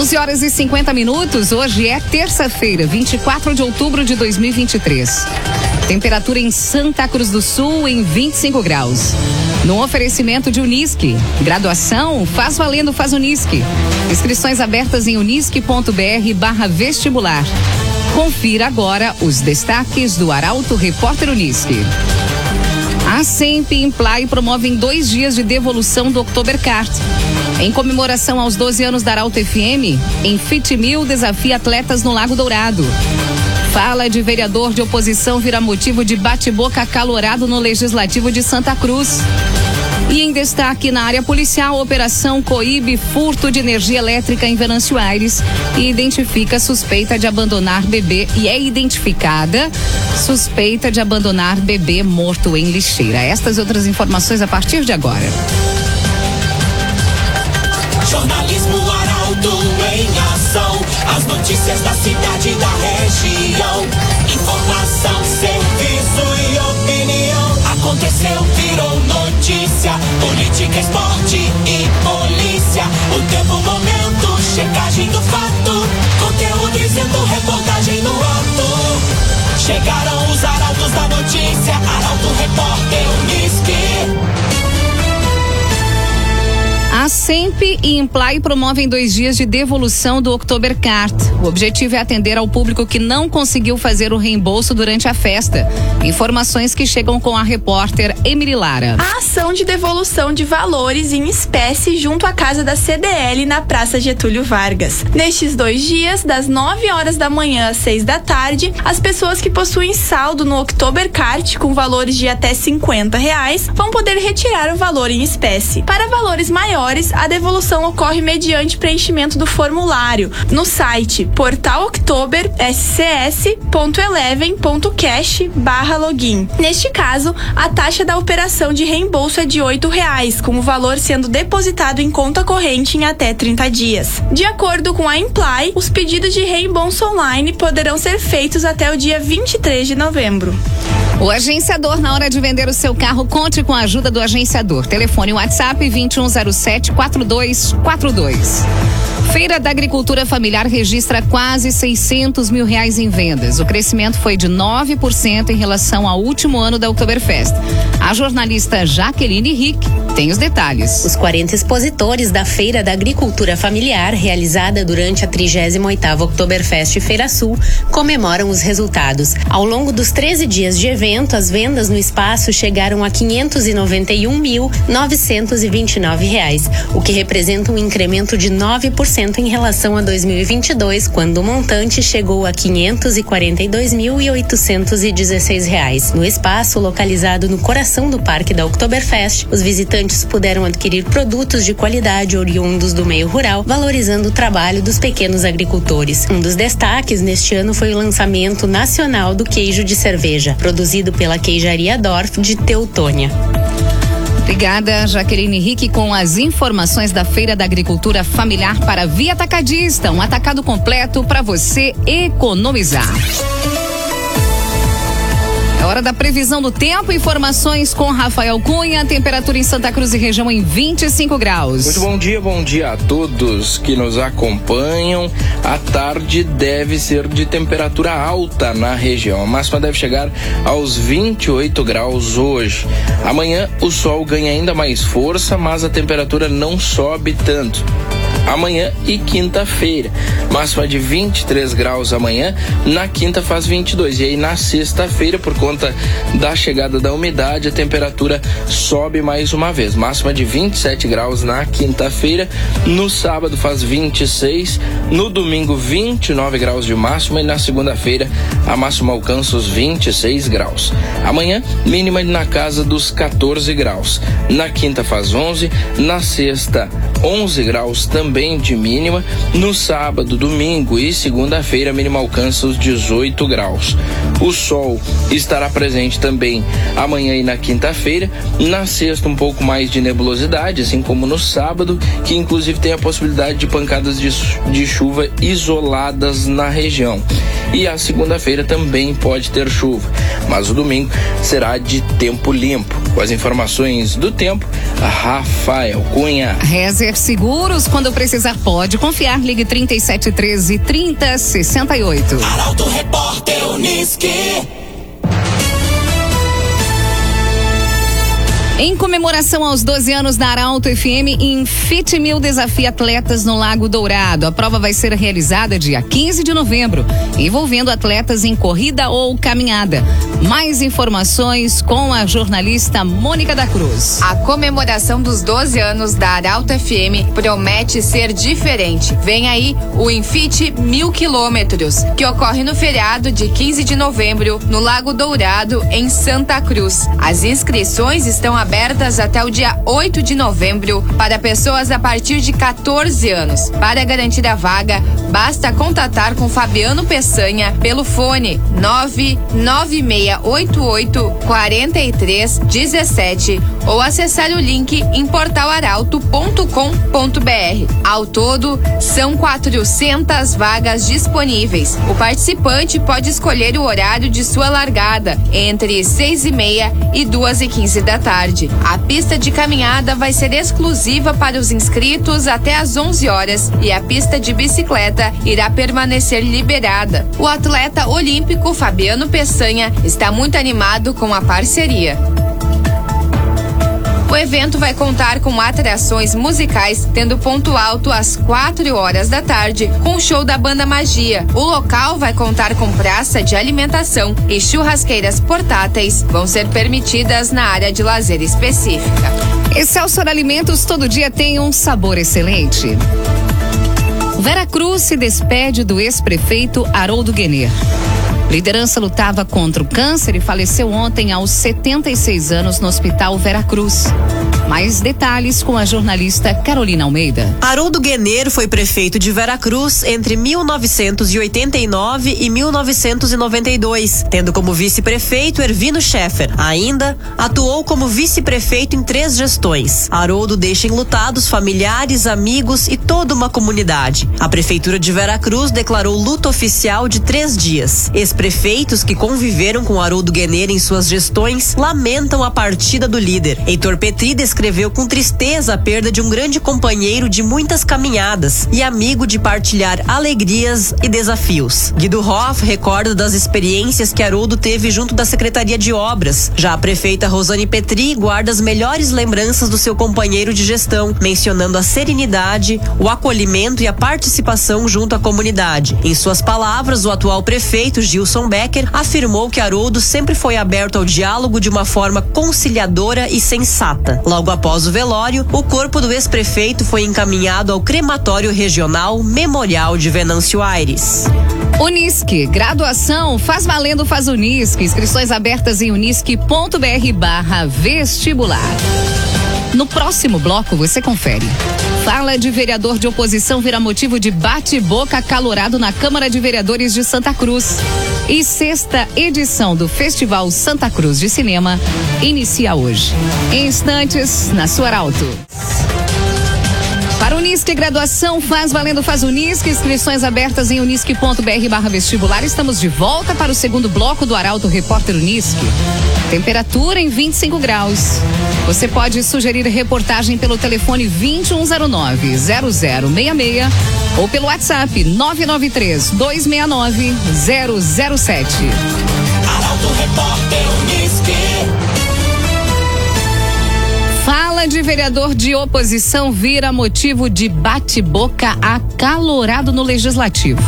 11 horas e 50 minutos. Hoje é terça-feira, 24 de outubro de 2023. Temperatura em Santa Cruz do Sul em 25 graus. No oferecimento de Unisque. Graduação Faz Valendo Faz Unisque. Inscrições abertas em unisque.br barra vestibular. Confira agora os destaques do Arauto Repórter Unisque. A SEMP Imply promovem dois dias de devolução do Oktoberkart. Em comemoração aos 12 anos da Arauto FM, em Fit Mil desafia atletas no Lago Dourado. Fala de vereador de oposição vira motivo de bate-boca calorado no Legislativo de Santa Cruz. E em destaque na área policial, operação coíbe furto de energia elétrica em Venâncio Aires e identifica suspeita de abandonar bebê e é identificada suspeita de abandonar bebê morto em lixeira. Estas e outras informações a partir de agora. Jornalismo Arauto em ação. As notícias da cidade e da região. Informação, serviço e opinião. Aconteceu, virou notícia. Política, esporte SEMP e Imply promovem dois dias de devolução do Oktoberkart. O objetivo é atender ao público que não conseguiu fazer o reembolso durante a festa. Informações que chegam com a repórter Emily Lara. A ação de devolução de valores em espécie junto à casa da CDL na Praça Getúlio Vargas. Nestes dois dias, das 9 horas da manhã às 6 da tarde, as pessoas que possuem saldo no Oktoberkart com valores de até 50 reais vão poder retirar o valor em espécie. Para valores maiores, a devolução ocorre mediante preenchimento do formulário no site portaloctober.scs.eleven.cash/login. Neste caso, a taxa da operação de reembolso é de R$ reais, com o valor sendo depositado em conta corrente em até 30 dias. De acordo com a Imply, os pedidos de reembolso online poderão ser feitos até o dia 23 de novembro. O agenciador, na hora de vender o seu carro, conte com a ajuda do agenciador. Telefone WhatsApp 2107 4242. Feira da Agricultura Familiar registra quase 600 mil reais em vendas. O crescimento foi de 9% em relação ao último ano da Oktoberfest. A jornalista Jaqueline Rick tem os detalhes. Os 40 expositores da Feira da Agricultura Familiar, realizada durante a 38ª Oktoberfest Feira Sul, comemoram os resultados. Ao longo dos 13 dias de evento, as vendas no espaço chegaram a 591.929 reais, o que representa um incremento de 9% em relação a 2022, quando o montante chegou a 542.816 reais. No espaço localizado no coração do Parque da Oktoberfest, os visitantes puderam adquirir produtos de qualidade oriundos do meio rural, valorizando o trabalho dos pequenos agricultores. Um dos destaques neste ano foi o lançamento nacional do queijo de cerveja, produzido pela queijaria Dorf de Teutônia. Obrigada, Jaqueline Henrique, com as informações da Feira da Agricultura Familiar para Via Atacadista. Um atacado completo para você economizar. Hora da previsão do tempo. Informações com Rafael Cunha. Temperatura em Santa Cruz e região em 25 graus. Muito bom dia, bom dia a todos que nos acompanham. A tarde deve ser de temperatura alta na região. A máxima deve chegar aos 28 graus hoje. Amanhã o sol ganha ainda mais força, mas a temperatura não sobe tanto amanhã e quinta-feira. Máxima de 23 graus amanhã, na quinta faz 22. E aí na sexta-feira, por conta da chegada da umidade, a temperatura sobe mais uma vez. Máxima de 27 graus na quinta-feira, no sábado faz 26, no domingo 29 graus de máxima e na segunda-feira a máxima alcança os 26 graus. Amanhã, mínima na casa dos 14 graus. Na quinta faz 11, na sexta 11 graus também de mínima. No sábado, domingo e segunda-feira, a mínima alcança os 18 graus. O sol estará presente também amanhã e na quinta-feira. Na sexta, um pouco mais de nebulosidade, assim como no sábado, que inclusive tem a possibilidade de pancadas de, de chuva isoladas na região. E a segunda-feira também pode ter chuva, mas o domingo será de tempo limpo. Com as informações do tempo, Rafael Cunha. Rezer Seguros, quando precisar, pode confiar. Ligue 3713 3068. Arauto Repórter Uniski. Em comemoração aos 12 anos da Arauto FM, Infit Mil desafia atletas no Lago Dourado. A prova vai ser realizada dia 15 de novembro, envolvendo atletas em corrida ou caminhada. Mais informações com a jornalista Mônica da Cruz. A comemoração dos 12 anos da Arauto FM promete ser diferente. Vem aí o Infit Mil Quilômetros, que ocorre no feriado de 15 de novembro, no Lago Dourado, em Santa Cruz. As inscrições estão abertas abertas até o dia 8 de novembro para pessoas a partir de 14 anos. Para garantir a vaga, basta contatar com Fabiano Peçanha pelo fone 99688 4317 ou acessar o link em portalaralto.com.br. Ao todo, são 400 vagas disponíveis. O participante pode escolher o horário de sua largada entre 6 e meia e 2 e 15 da tarde tarde. A pista de caminhada vai ser exclusiva para os inscritos até às 11 horas e a pista de bicicleta irá permanecer liberada. O atleta olímpico Fabiano Peçanha está muito animado com a parceria. O evento vai contar com atrações musicais, tendo ponto alto às 4 horas da tarde, com o show da banda Magia. O local vai contar com praça de alimentação e churrasqueiras portáteis vão ser permitidas na área de lazer específica. Excelsior Alimentos todo dia tem um sabor excelente. Vera Cruz se despede do ex-prefeito Haroldo Guener. Liderança lutava contra o câncer e faleceu ontem aos 76 anos no Hospital Vera Cruz. Mais detalhes com a jornalista Carolina Almeida. Haroldo Guener foi prefeito de Veracruz entre 1989 e 1992, tendo como vice-prefeito Ervino Scheffer. Ainda atuou como vice-prefeito em três gestões. Haroldo deixa enlutados familiares, amigos e toda uma comunidade. A prefeitura de Veracruz declarou luto oficial de três dias. Ex-prefeitos que conviveram com Haroldo Guener em suas gestões lamentam a partida do líder. Heitor Petri descreveu com tristeza a perda de um grande companheiro de muitas caminhadas e amigo de partilhar alegrias e desafios. Guido Hoff recorda das experiências que Haroldo teve junto da Secretaria de Obras. Já a prefeita Rosane Petri guarda as melhores lembranças do seu companheiro de gestão, mencionando a serenidade, o acolhimento e a participação junto à comunidade. Em suas palavras, o atual prefeito Gilson Becker afirmou que Haroldo sempre foi aberto ao diálogo de uma forma conciliadora e sensata. Logo após o velório, o corpo do ex-prefeito foi encaminhado ao crematório regional Memorial de Venâncio Aires. Unisque, graduação, faz valendo, faz Unisque. Inscrições abertas em unisque.br barra vestibular. No próximo bloco você confere. Fala de vereador de oposição vira motivo de bate-boca acalorado na Câmara de Vereadores de Santa Cruz. E sexta edição do Festival Santa Cruz de Cinema inicia hoje. Em instantes, na sua Arauto. Para Unisque Graduação, faz valendo faz Unisque, inscrições abertas em unisque.br barra vestibular. Estamos de volta para o segundo bloco do Arauto Repórter Unisque. Temperatura em 25 graus. Você pode sugerir reportagem pelo telefone 2109 0066 ou pelo WhatsApp 993 269 007. Arauto Repórter Uniski. Fala de vereador de oposição vira motivo de bate-boca acalorado no Legislativo.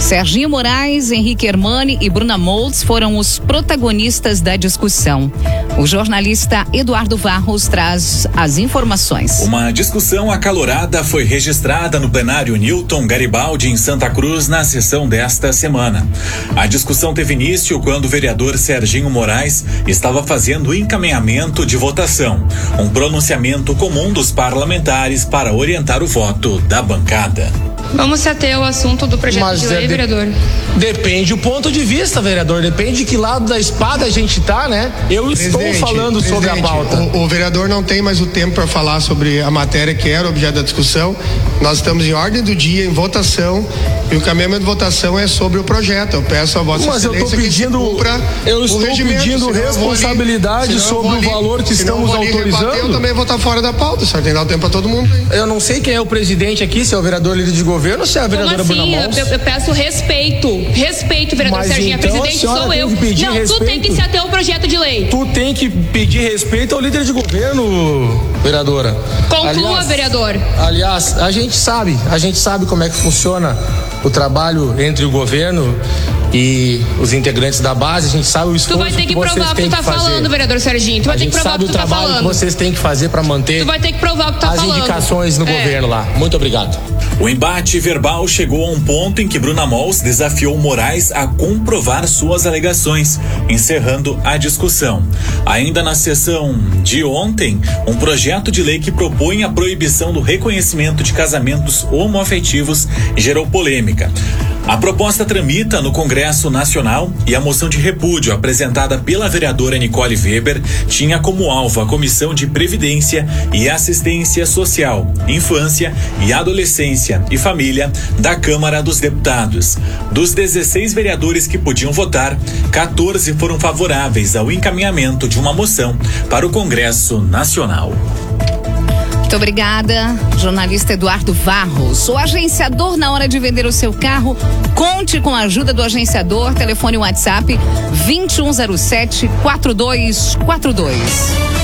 Serginho Moraes, Henrique Hermani e Bruna Moltz foram os protagonistas da discussão. O jornalista Eduardo Varros traz as informações. Uma discussão acalorada foi registrada no plenário Newton Garibaldi em Santa Cruz na sessão desta semana. A discussão teve início quando o vereador Serginho Moraes estava fazendo o encaminhamento de votação, um pronunciamento comum dos parlamentares para orientar o voto da bancada. Vamos se ater ao assunto do projeto Mas de é lei, de- vereador. Depende o ponto de vista, vereador. Depende de que lado da espada a gente tá, né? Eu estou Presidente, falando sobre a pauta. O, o vereador não tem mais o tempo para falar sobre a matéria que era objeto da discussão. Nós estamos em ordem do dia, em votação, E o caminhamento de votação é sobre o projeto. Eu peço a vossa Mas eu estou pedindo, cumpra eu estou pedindo ali- responsabilidade eu sobre vou o ali- valor que estamos ali rebater, autorizando. Eu também vou estar fora da pauta, só tem que dar o tempo para todo mundo. hein? Eu não sei quem é o presidente aqui, se é o vereador líder de governo ou se é a Como vereadora Bruna assim? Mons. Eu, eu peço respeito. Respeito, vereador Mas Serginho. então presidente sou tem eu. que pedir Não, tu respeito. tem que se ater ao projeto de lei. Tu tem que pedir respeito ao líder de governo, vereadora. Conclua, vereador. Aliás, a gente sabe, a gente sabe como é que funciona o trabalho entre o governo e os integrantes da base, a gente sabe o Tu esforço vai ter que vocês provar o que têm tu tá fazer. falando, vereador Serginho. Tu vai a ter que provar o que o tu tá trabalho que falando. vocês têm que fazer para manter Tu vai ter que provar o que tu tá as falando. indicações no É. governo lá. Muito obrigado. O embate verbal chegou a um ponto em que Bruna Mols desafiou Moraes a comprovar suas alegações, encerrando a discussão. Ainda na sessão de ontem, um projeto de lei que propõe a proibição do reconhecimento de casamentos homoafetivos gerou polêmica. A proposta tramita no Congresso Nacional e a moção de repúdio apresentada pela vereadora Nicole Weber tinha como alvo a Comissão de Previdência e Assistência Social, Infância e Adolescência e Família da Câmara dos Deputados. Dos 16 vereadores que podiam votar, 14 foram favoráveis ao encaminhamento de uma moção para o Congresso Nacional. Muito obrigada, jornalista Eduardo Varros. O agenciador, na hora de vender o seu carro, conte com a ajuda do agenciador. Telefone WhatsApp 2107 4242.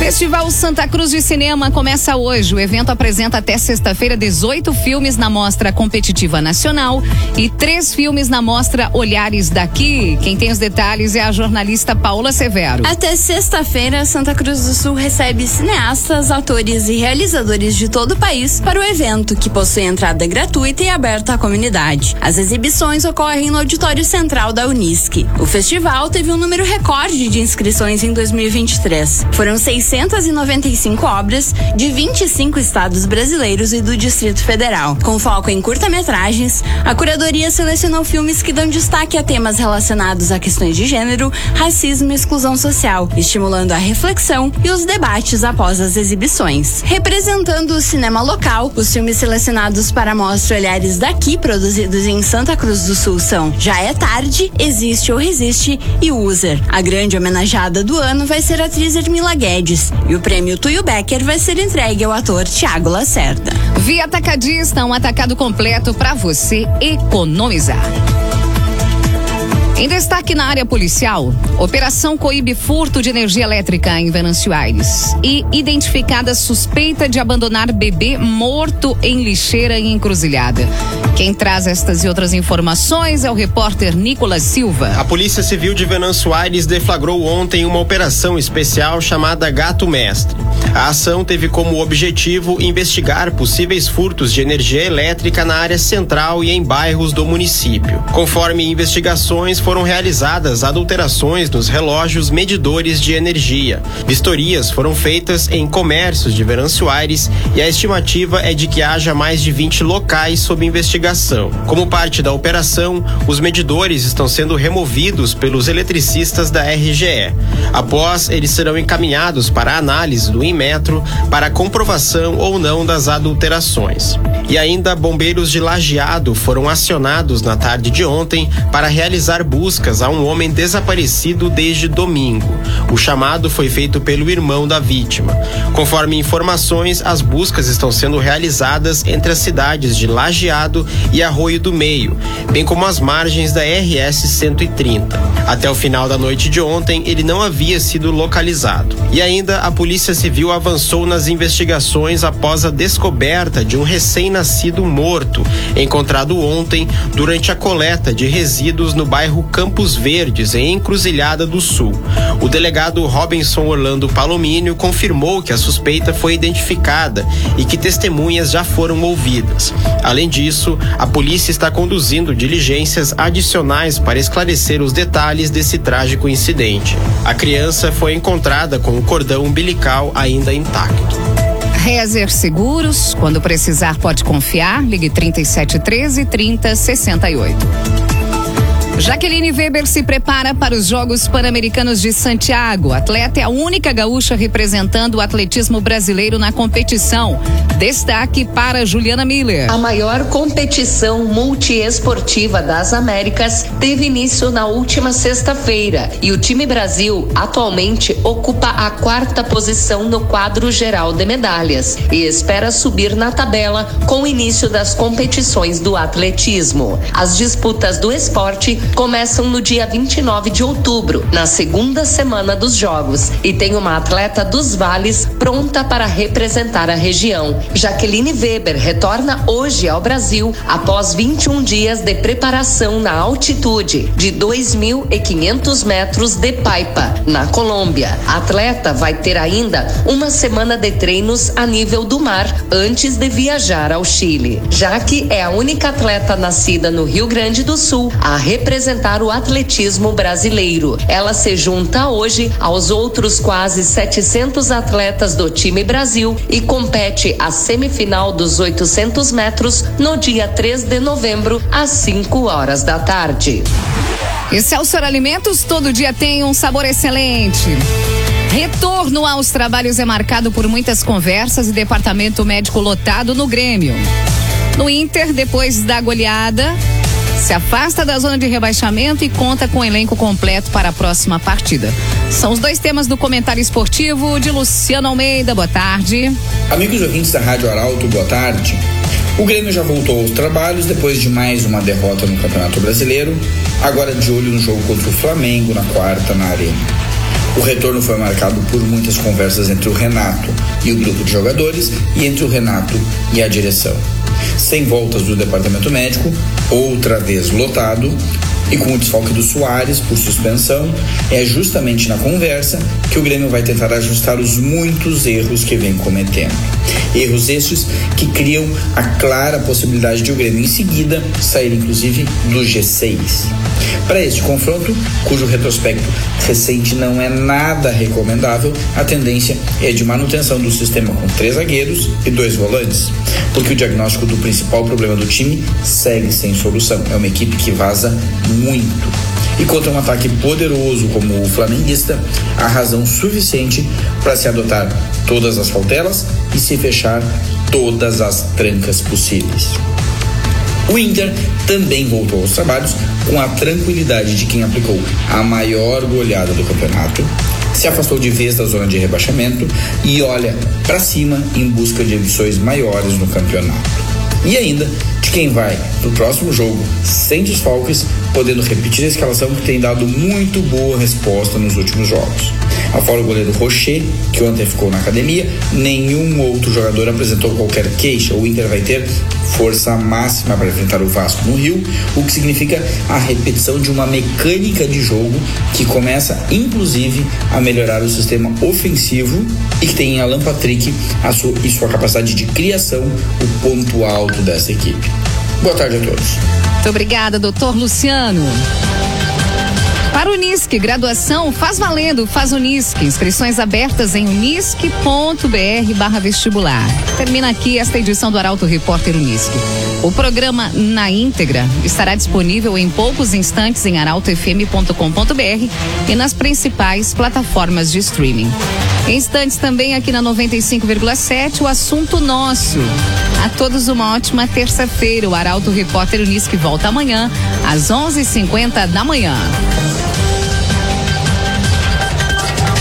Festival Santa Cruz de Cinema começa hoje. O evento apresenta até sexta-feira 18 filmes na Mostra Competitiva Nacional e três filmes na Mostra Olhares daqui. Quem tem os detalhes é a jornalista Paula Severo. Até sexta-feira, Santa Cruz do Sul recebe cineastas, atores e realizadores de todo o país para o evento, que possui entrada gratuita e aberta à comunidade. As exibições ocorrem no Auditório Central da Unisc. O festival teve um número recorde de inscrições em 2023. Foram 695 obras de 25 estados brasileiros e do Distrito Federal. Com foco em curta-metragens, a curadoria selecionou filmes que dão destaque a temas relacionados a questões de gênero, racismo e exclusão social, estimulando a reflexão e os debates após as exibições. Representando o cinema local, os filmes selecionados para a mostra Olhares daqui, produzidos em Santa Cruz do Sul, são Já é Tarde, Existe ou Resiste e User. A grande homenageada do ano vai ser a atriz Ermila Guedes e o prêmio Tuyo Becker vai ser entregue ao ator Tiago Lacerda. Via Atacadista, um atacado completo para você economizar. Em destaque na área policial, operação coíbe furto de energia elétrica em Venâncio Aires e identificada suspeita de abandonar bebê morto em lixeira em encruzilhada. Quem traz estas e outras informações é o repórter Nicolas Silva. A Polícia Civil de Venâncio Aires deflagrou ontem uma operação especial chamada Gato Mestre. A ação teve como objetivo investigar possíveis furtos de energia elétrica na área central e em bairros do município. Conforme investigações, foram realizadas adulterações nos relógios medidores de energia. Vistorias foram feitas em comércios de Venâncio Aires e a estimativa é de que haja mais de 20 locais sob investigação. Como parte da operação, os medidores estão sendo removidos pelos eletricistas da RGE. Após, eles serão encaminhados para análise do Inmetro para comprovação ou não das adulterações. E ainda bombeiros de Lajeado foram acionados na tarde de ontem para realizar buscas a um homem desaparecido desde domingo. O chamado foi feito pelo irmão da vítima. Conforme informações, as buscas estão sendo realizadas entre as cidades de Lajeado e Arroio do Meio, bem como as margens da RS 130. Até o final da noite de ontem, ele não havia sido localizado. E ainda a Polícia Civil avançou nas investigações após a descoberta de um recém-nascido morto, encontrado ontem durante a coleta de resíduos no bairro Campos Verdes, em Encruzilhada do Sul. O delegado Robinson Orlando Palomínio confirmou que a suspeita foi identificada e que testemunhas já foram ouvidas. Além disso, a polícia está conduzindo diligências adicionais para esclarecer os detalhes desse trágico incidente. A criança foi encontrada com o cordão umbilical ainda intacto. Rezer Seguros, quando precisar pode confiar, ligue 3713 3068. Jaqueline Weber se prepara para os Jogos Pan-Americanos de Santiago. A atleta é a única gaúcha representando o atletismo brasileiro na competição. Destaque para Juliana Miller. A maior competição multiesportiva das Américas teve início na última sexta-feira e o time Brasil atualmente ocupa a quarta posição no quadro geral de medalhas e espera subir na tabela com o início das competições do atletismo. As disputas do esporte começam no dia 29 de outubro, na segunda semana dos Jogos, e tem uma atleta dos Vales pronta para representar a região. Jaqueline Weber retorna hoje ao Brasil após 21 dias de preparação na altitude de 2.500 metros de Paipa, na Colômbia. A atleta vai ter ainda uma semana de treinos a nível do mar antes de viajar ao Chile. Jaque é a única atleta nascida no Rio Grande do Sul a representar representar o atletismo brasileiro. Ela se junta hoje aos outros quase 700 atletas do time Brasil e compete a semifinal dos 800 metros no dia 3 de novembro, às 5 horas da tarde. Excelsior Alimentos todo dia tem um sabor excelente. Retorno aos trabalhos é marcado por muitas conversas e departamento médico lotado no Grêmio. No Inter, depois da goleada, se afasta da zona de rebaixamento e conta com o elenco completo para a próxima partida. São os dois temas do comentário esportivo de Luciano Almeida. Boa tarde. Amigos ouvintes da Rádio Arauto, boa tarde. O Grêmio já voltou aos trabalhos depois de mais uma derrota no Campeonato Brasileiro, agora de olho no jogo contra o Flamengo na quarta na Arena. O retorno foi marcado por muitas conversas entre o Renato e o grupo de jogadores e entre o Renato e a direção. Sem voltas do departamento médico, outra vez lotado, e com o desfalque do Soares por suspensão, é justamente na conversa que o Grêmio vai tentar ajustar os muitos erros que vem cometendo. Erros estes que criam a clara possibilidade de o Grêmio em seguida sair inclusive do G6. Para este confronto, cujo retrospecto recente não é nada recomendável, a tendência é de manutenção do sistema com três zagueiros e dois volantes, porque o diagnóstico do principal problema do time segue sem solução. É uma equipe que vaza muito. E contra um ataque poderoso como o flamenguista, há razão suficiente para se adotar todas as cautelas e se fechar todas as trancas possíveis. O Inter também voltou aos trabalhos com a tranquilidade de quem aplicou a maior goleada do campeonato, se afastou de vez da zona de rebaixamento e olha para cima em busca de ambições maiores no campeonato. E ainda de quem vai no próximo jogo sem desfalques, podendo repetir a escalação que tem dado muito boa resposta nos últimos jogos. Afora o goleiro Rocher, que ontem ficou na academia, nenhum outro jogador apresentou qualquer queixa. O Inter vai ter força máxima para enfrentar o Vasco no Rio, o que significa a repetição de uma mecânica de jogo que começa, inclusive, a melhorar o sistema ofensivo e que tem em Alan Patrick a sua, e sua capacidade de criação o ponto alto dessa equipe. Boa tarde a todos. Muito obrigada, doutor Luciano. Para o Unisque, graduação faz valendo, faz Unisque. Inscrições abertas em unisque.br barra vestibular. Termina aqui esta edição do Arauto Repórter Unisque. O programa na íntegra estará disponível em poucos instantes em arautofm.com.br e nas principais plataformas de streaming. Em instantes também aqui na 95,7 o assunto nosso. A todos uma ótima terça-feira. O Arauto Repórter Unisque volta amanhã às 11:50 da manhã.